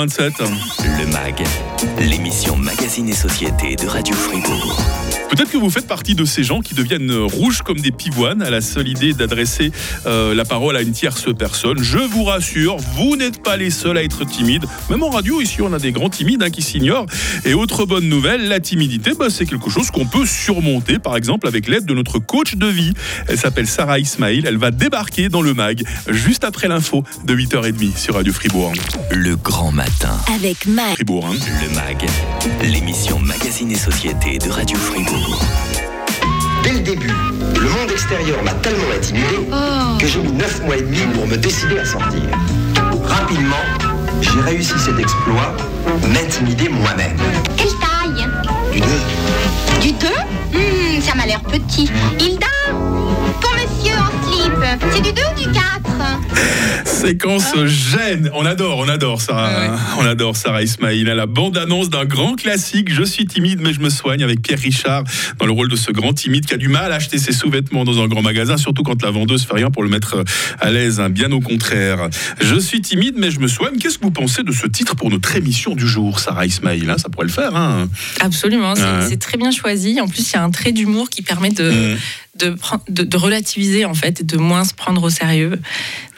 27. Le MAG, l'émission Magazine et Société de Radio Fribourg. Peut-être que vous faites partie de ces gens qui deviennent rouges comme des pivoines à la seule idée d'adresser euh, la parole à une tierce personne. Je vous rassure, vous n'êtes pas les seuls à être timides. Même en radio, ici, on a des grands timides hein, qui s'ignorent. Et autre bonne nouvelle, la timidité, bah, c'est quelque chose qu'on peut surmonter, par exemple avec l'aide de notre coach de vie. Elle s'appelle Sarah Ismail. Elle va débarquer dans le MAG juste après l'info de 8h30 sur Radio Fribourg. Le grand matin. Avec Mag. Fribourg, hein. Le MAG, l'émission Magazine et Société de Radio Fribourg. Dès le début, le monde extérieur m'a tellement intimidé que j'ai mis 9 mois et demi pour me décider à sortir. Rapidement, j'ai réussi cet exploit, m'intimider moi-même. Quelle taille? Du deux. Du 2 Hmm, ça m'a l'air petit. Hilda? Monsieur en slip, c'est du 2 ou du 4 Séquence gêne. On adore, on adore Sarah. On adore Sarah Ismail. À la bande-annonce d'un grand classique, Je suis timide mais je me soigne avec Pierre Richard dans le rôle de ce grand timide qui a du mal à acheter ses sous-vêtements dans un grand magasin, surtout quand la vendeuse fait rien pour le mettre à l'aise. hein. Bien au contraire. Je suis timide mais je me soigne. Qu'est-ce que vous pensez de ce titre pour notre émission du jour, Sarah Ismail hein? Ça pourrait le faire. Hein Absolument, c'est Ouais. très bien choisi. En plus, il y a un trait d'humour qui permet de, Mhm. De, pren- de- de relativiser en fait et de moins se prendre au sérieux.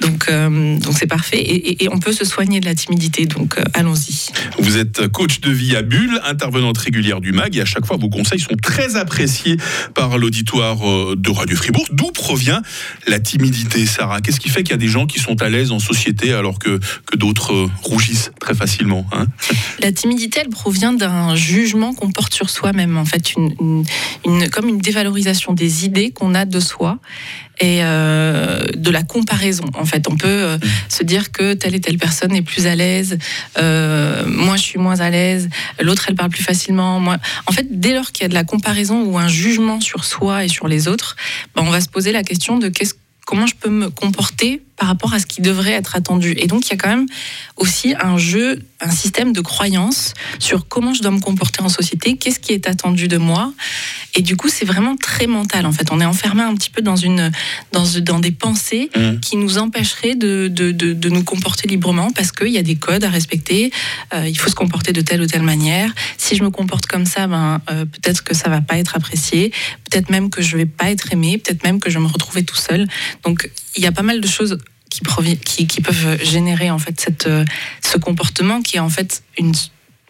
Donc, euh, donc c'est parfait. Et, et- et on peut se soigner de la timidité. Donc, euh, allons-y. Vous êtes coach de vie à Bulle, intervenante régulière du MAG, et à chaque fois vos conseils sont très appréciés par l'auditoire euh, de Radio Fribourg. D'où provient la timidité, Sarah? Qu'est-ce qui fait qu'il y a des gens qui sont à l'aise en société alors que, que d'autres rougissent très facilement hein? La timidité, elle provient d'un jugement qu'on porte sur soi-même. En fait, une, une- une- comme une dévalorisation des idées qu'on a de soi et euh, de la comparaison. En fait, on peut euh, se dire que telle et telle personne est plus à l'aise, euh, moi je suis moins à l'aise, l'autre elle parle plus facilement. Moi, en fait, dès lors qu'il y a de la comparaison ou un jugement sur soi et sur les autres, ben, on va se poser la question de qu'est-ce comment je peux me comporter par rapport à ce qui devrait être attendu. Et donc, il y a quand même aussi un jeu, un système de croyances sur comment je dois me comporter en société, qu'est-ce qui est attendu de moi. Et du coup, c'est vraiment très mental, en fait. On est enfermé un petit peu dans, une, dans, dans des pensées Mhm. qui nous empêcheraient de, de, de, de nous comporter librement parce qu'il y a des codes à respecter. Euh, il faut se comporter de telle ou telle manière. Si je me comporte comme ça, ben, euh, peut-être que ça va pas être apprécié. Peut-être même que je vais pas être aimé. Peut-être même que je vais me retrouver tout seul. Donc, il y a pas mal de choses qui, peuvent générer en fait euh, ce comportement qui est en fait une,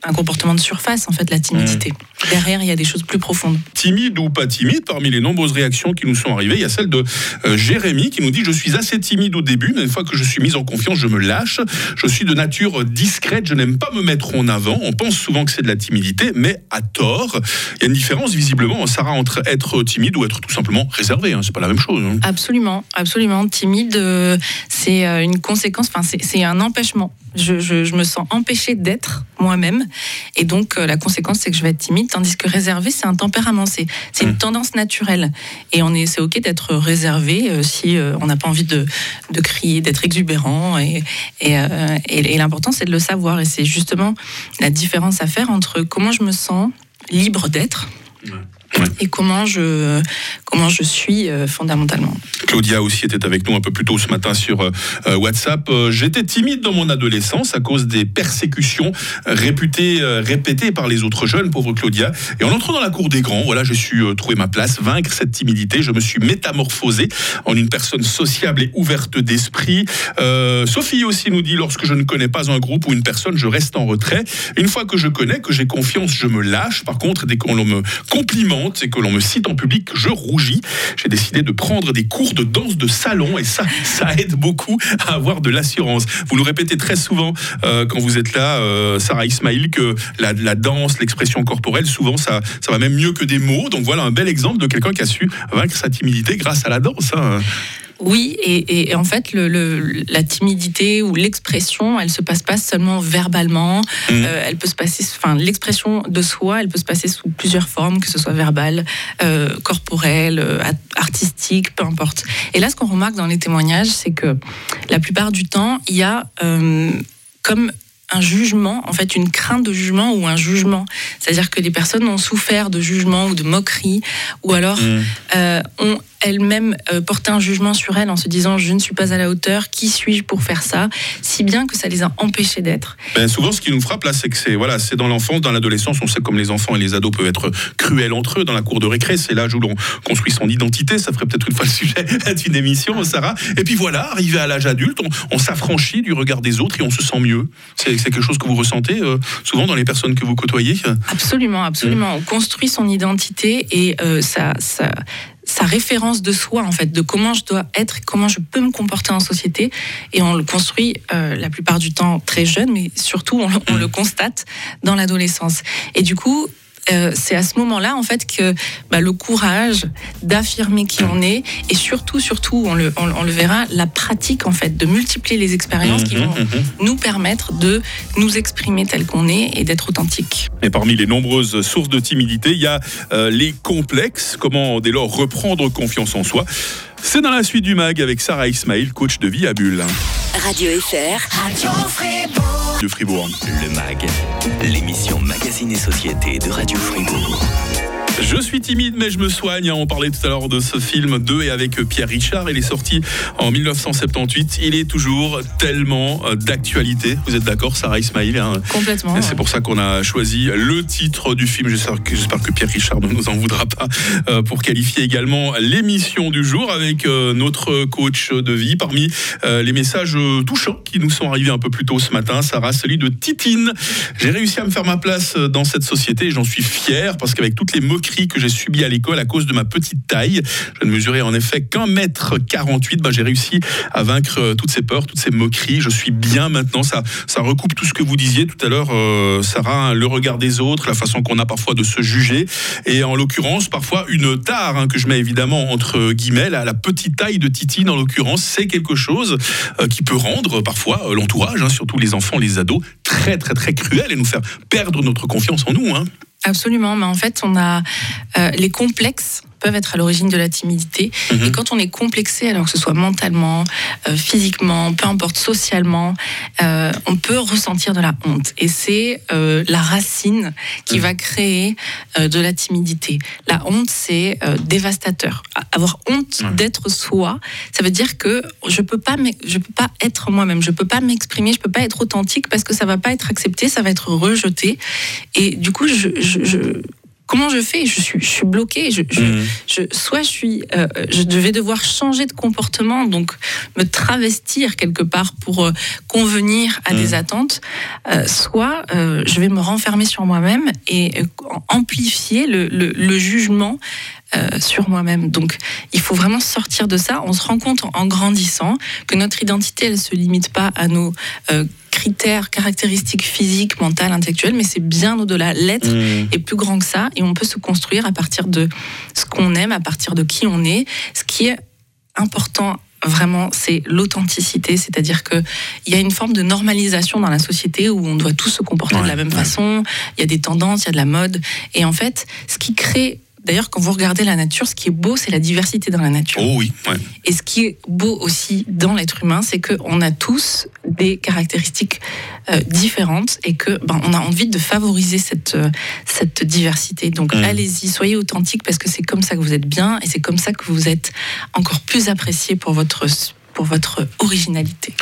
un comportement de surface, en fait, la timidité. Derrière, il y a des choses plus profondes. Timide ou pas timide, parmi les nombreuses réactions qui nous sont arrivées, il y a celle de euh, Jérémy qui nous dit Je suis assez timide au début, mais une fois que je suis mise en confiance, je me lâche. Je suis de nature discrète, je n'aime pas me mettre en avant. On pense souvent que c'est de la timidité, mais à tort. Il y a une différence, visiblement, Sarah, entre être timide ou être tout simplement réservé. Hein. C'est pas la même chose. hein. Absolument, absolument. Timide, euh, c'est euh, une conséquence, enfin, c'est un empêchement. Je, je- je me sens empêchée d'être moi-même. Et donc, euh, la conséquence, c'est que je vais être timide. Tandis que réservé, c'est un tempérament, c'est c'est une tendance naturelle. Et on est, c'est OK d'être réservé euh, si euh, on n'a pas envie de, de crier, d'être exubérant. Et, et, et- et l'important, c'est de le savoir. Et c'est justement la différence à faire entre comment je me sens libre d'être Ouais. et comment je, comment je suis euh, fondamentalement. Claudia aussi était avec nous un peu plus tôt ce matin sur euh, euh, WhatsApp. J'étais timide dans mon adolescence à cause des persécutions réputées, répétées par les autres jeunes, pauvre Claudia. Et en entrant dans la cour des grands, voilà, j'ai su euh, trouver ma place, vaincre cette timidité. Je me suis métamorphosé en une personne sociable et ouverte d'esprit. Euh, Sophie aussi nous dit, lorsque je ne connais pas un groupe ou une personne, je reste en retrait. Une fois que je connais, que j'ai confiance, je me lâche. Par contre, dès qu'on me complimente et que l'on me cite en public, je rougis. J'ai décidé de prendre des cours de danse de salon et ça, ça aide beaucoup à avoir de l'assurance. Vous le répétez très souvent euh, quand vous êtes là, euh, Sarah Ismail, que la, la danse, l'expression corporelle, souvent ça, ça va même mieux que des mots. Donc voilà un bel exemple de quelqu'un qui a su vaincre sa timidité grâce à la danse. hein. Oui, et, et- et en fait, le, le- la timidité ou l'expression, elle se passe pas seulement verbalement. Mhm. Euh, elle peut se passer, enfin, l'expression de soi, elle peut se passer sous plusieurs formes, que ce soit verbale, euh, corporelle, euh, artistique, peu importe. Et là, ce qu'on remarque dans les témoignages, c'est que la plupart du temps, il y a euh, comme un jugement, en fait une crainte de jugement ou un jugement. C'est-à-dire que les personnes ont souffert de jugement ou de moquerie, ou alors euh, ont elle-même euh, porter un jugement sur elle en se disant je ne suis pas à la hauteur, qui suis-je pour faire ça, si bien que ça les a empêchés d'être. Ben, souvent, ce qui nous frappe là, c'est que c'est voilà, c'est dans l'enfance, dans l'adolescence, on sait comme les enfants et les ados peuvent être cruels entre eux dans la cour de récré, c'est l'âge où l'on construit son identité. Ça ferait peut-être une fois le sujet d'une émission, Sarah. Et puis voilà, arrivé à l'âge adulte, on, on s'affranchit du regard des autres et on se sent mieux. C'est quelque chose que vous ressentez euh, souvent dans les personnes que vous côtoyez? Absolument, absolument. On construit son identité et euh, ça, ça, sa référence de soi, en fait, de comment je dois être, comment je peux me comporter en société. Et on le construit euh, la plupart du temps très jeune, mais surtout on, on le constate dans l'adolescence. Et du coup, euh, c'est à ce moment-là, en fait, que bah, le courage d'affirmer qui on est, et surtout, surtout, on le, on, on le verra, la pratique, en fait, de multiplier les expériences qui Mhm, vont mhm. nous permettre de nous exprimer tel qu'on est et d'être authentique. Et parmi les nombreuses sources de timidité, il y a euh, les complexes. Comment dès lors reprendre confiance en soi? C'est dans la suite du mag avec Sarah Ismail, coach de vie à Bulle Radio FR. de Fribourg. Le MAG, l'émission Magazine et Société de Radio Fribourg. Je suis timide mais je me soigne. On parlait tout à l'heure de ce film 2 et avec Pierre Richard. Il est sorti en 1978. Il est toujours tellement euh, d'actualité. Vous êtes d'accord, Sarah Ismail hein? Complètement. C'est pour ça qu'on a choisi le titre du film. J'espère que, Pierre Richard ne nous en voudra pas euh, pour qualifier également l'émission du jour avec euh, notre coach de vie. Parmi euh, les messages touchants qui nous sont arrivés un peu plus tôt ce matin, Sarah, celui de Titine. J'ai réussi à me faire ma place dans cette société et j'en suis fier parce qu'avec toutes les que j'ai subies à l'école à cause de ma petite taille, je ne mesurais en effet qu'un mètre 48, bah, j'ai réussi à vaincre euh, toutes ces peurs, toutes ces moqueries. Je suis bien maintenant. Ça, ça recoupe tout ce que vous disiez tout à l'heure, euh, Sarah, hein, le regard des autres, la façon qu'on a parfois de se juger. Et en l'occurrence, parfois une tare hein, que je mets évidemment entre guillemets, la, la petite taille de Titine en l'occurrence, c'est quelque chose euh, qui peut rendre parfois l'entourage, hein, surtout les enfants, les ados, très très très cruel et nous faire perdre notre confiance en nous. Absolument, mais en fait, on a euh, les complexes peuvent être à l'origine de la timidité. Mhm. Et quand on est complexé, alors que ce soit mentalement, euh, physiquement, peu importe, socialement, euh, on peut ressentir de la honte. Et c'est euh, la racine qui va créer de la timidité. La honte, c'est dévastateur. Avoir honte d'être soi, ça veut dire que je peux pas, je peux pas être moi-même, je peux pas m'exprimer, je peux pas être authentique parce que ça va pas être accepté, ça va être rejeté. Et du coup, je, je- je- comment je fais? Je suis, je suis bloquée. Je, je- Mhm. je- soit je suis, euh, je vais devoir changer de comportement, donc me travestir quelque part pour euh, convenir à des attentes, euh, soit je vais me renfermer sur moi-même et amplifier le, le- le jugement euh, sur moi-même. Donc, il faut vraiment sortir de ça. On se rend compte en, en grandissant que notre identité, elle se limite pas à nos euh, critères, caractéristiques physiques, mentales, intellectuelles, mais c'est bien au-delà. L'être Mhm. est plus grand que ça et on peut se construire à partir de ce qu'on aime, à partir de qui on est. Ce qui est important vraiment, c'est l'authenticité, c'est-à-dire que il y a une forme de normalisation dans la société où on doit tous se comporter de la même ouais. façon. Il y a des tendances, il y a de la mode, et en fait, ce qui crée D'ailleurs, quand vous regardez la nature, ce qui est beau, c'est la diversité dans la nature. Oh oui, ouais. Et ce qui est beau aussi dans l'être humain, c'est qu'on a tous des caractéristiques euh, différentes et que ben, on a envie de favoriser cette, euh, cette diversité. Donc Mm. allez-y, soyez authentiques parce que c'est comme ça que vous êtes bien et c'est comme ça que vous êtes encore plus apprécié pour votre pour votre originalité.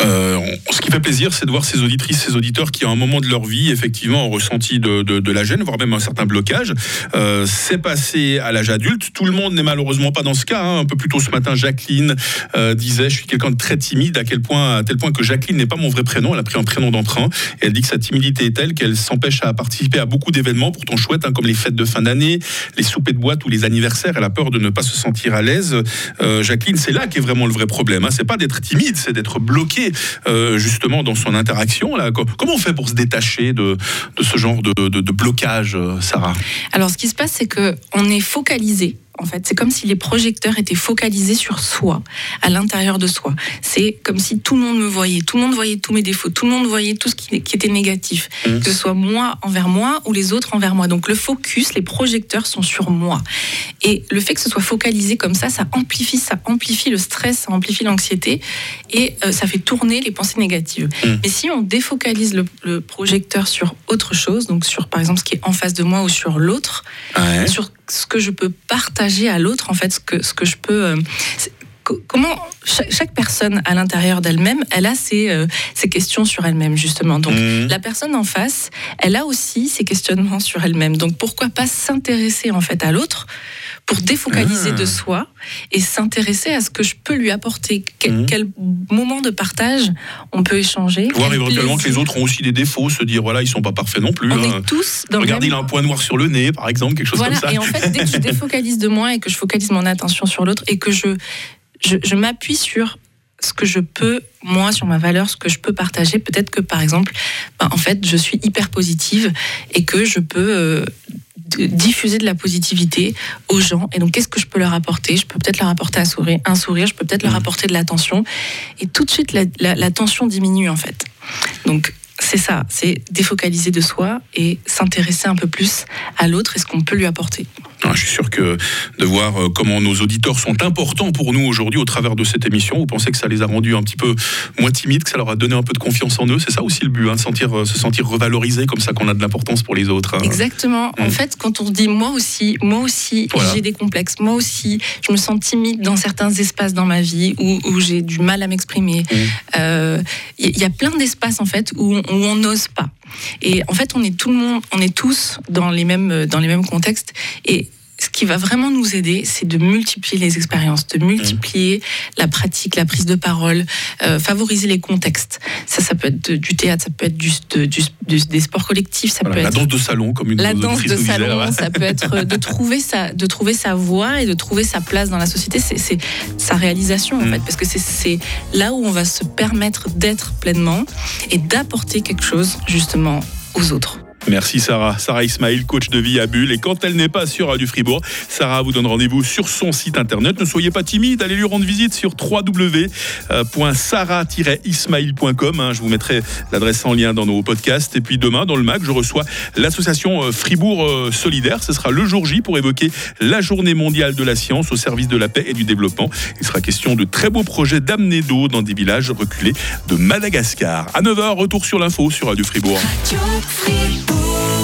Euh, ce qui fait plaisir, c'est de voir ces auditrices, ces auditeurs qui, à un moment de leur vie, effectivement, ont ressenti de, la gêne, voire même un certain blocage. Euh, c'est passé à l'âge adulte. Tout le monde n'est malheureusement pas dans ce cas. hein. Un peu plus tôt ce matin, Jacqueline euh, disait Je suis quelqu'un de très timide, à, quel point, à tel point que Jacqueline n'est pas mon vrai prénom. Elle a pris un prénom d'emprunt. Elle dit que sa timidité est telle qu'elle s'empêche à participer à beaucoup d'événements, pourtant chouettes, hein, comme les fêtes de fin d'année, les soupers de boîte ou les anniversaires. Elle a peur de ne pas se sentir à l'aise. Jacqueline, c'est là qu'est vraiment le vrai problème. Hein. C'est pas d'être timide, c'est d'être bloqué euh, justement dans son interaction. Là. Co- Comment on fait pour se détacher de, ce genre de, de- de blocage, euh, Sarah? Alors, ce qui se passe, c'est que on est focalisé. En fait, c'est comme si les projecteurs étaient focalisés sur soi, à l'intérieur de soi. C'est comme si tout le monde me voyait, tout le monde voyait tous mes défauts, tout le monde voyait tout ce qui, qui était négatif, Mhm. que ce soit moi envers moi ou les autres envers moi. Donc le focus, les projecteurs sont sur moi. Et le fait que ce soit focalisé comme ça, ça amplifie, ça amplifie le stress, ça amplifie l'anxiété et euh, ça fait tourner les pensées négatives. Mhm. Mais si on défocalise le, le projecteur sur autre chose, donc sur par exemple ce qui est en face de moi ou sur l'autre, sur ce que je peux partager à l'autre, en fait, ce que, ce que je peux. Comment chaque, chaque personne à l'intérieur d'elle-même, elle a ses, euh, ses questions sur elle-même justement. Donc Mhm. la personne en face, elle a aussi ses questionnements sur elle-même. Donc pourquoi pas s'intéresser en fait à l'autre pour défocaliser Ah. de soi et s'intéresser à ce que je peux lui apporter? Quel, Mhm. quel moment de partage on peut échanger? Voir éventuellement que les plaisir. autres ont aussi des défauts, se dire voilà, ils sont pas parfaits non plus. On hein. est tous dans Regardez, il a un point noir sur le nez, par exemple, quelque chose Voilà, comme ça. et en fait, dès que je défocalise de moi et que je focalise mon attention sur l'autre et que je, je, je m'appuie sur ce que je peux, moi, sur ma valeur, ce que je peux partager, peut-être que, par exemple, ben, en fait, je suis hyper positive et que je peux euh, diffuser de la positivité aux gens. Et donc, qu'est-ce que je peux leur apporter? Je peux peut-être leur apporter un sourire, un sourire je peux peut-être leur Mhm. apporter de l'attention. Et tout de suite, la, la- la tension diminue, en fait. Donc, c'est ça, c'est défocaliser de soi et s'intéresser un peu plus à l'autre et ce qu'on peut lui apporter. Ah, je suis sûr que de voir euh, comment nos auditeurs sont importants pour nous aujourd'hui au travers de cette émission, vous pensez que ça les a rendus un petit peu moins timides, que ça leur a donné un peu de confiance en eux C'est ça aussi le but, hein, de sentir, euh, se sentir revalorisé comme ça qu'on a de l'importance pour les autres. hein. Exactement. En Mm. fait, quand on dit moi aussi, moi aussi, Voilà. j'ai des complexes, moi aussi, je me sens timide dans certains espaces dans ma vie où, où j'ai du mal à m'exprimer. Mm. Euh, Il y, a plein d'espaces en fait où on n'ose pas. Et en fait, on est tout le monde, on est tous dans les mêmes dans les mêmes contextes. Et ce qui va vraiment nous aider, c'est de multiplier les expériences, de multiplier la pratique, la prise de parole, euh, favoriser les contextes. Ça, ça peut être de- du théâtre, ça peut être du, de- du- des sports collectifs, ça Voilà, peut la être danse de salon, comme une la danse de salon, ça peut être de trouver sa, de trouver sa voie et de trouver sa place dans la société. C'est- sa réalisation, en Mm. fait, parce que c'est là où on va se permettre d'être pleinement et d'apporter quelque chose, justement, aux autres. Merci Sarah. Sarah Ismail, coach de vie à Bulle. Et quand elle n'est pas sur Radio Fribourg, Sarah vous donne rendez-vous sur son site internet. Ne soyez pas timide, allez lui rendre visite sur www.sarah-ismail.com. hein. Je vous mettrai l'adresse en lien dans nos podcasts. Et puis demain, dans le MAC, je reçois l'association euh, Fribourg euh, Solidaire. Ce sera le jour J pour évoquer la journée mondiale de la science au service de la paix et du développement. Il sera question de très beaux projets d'amener d'eau dans des villages reculés de Madagascar. À 9h, retour sur l'info sur Radio. Radio Fribourg.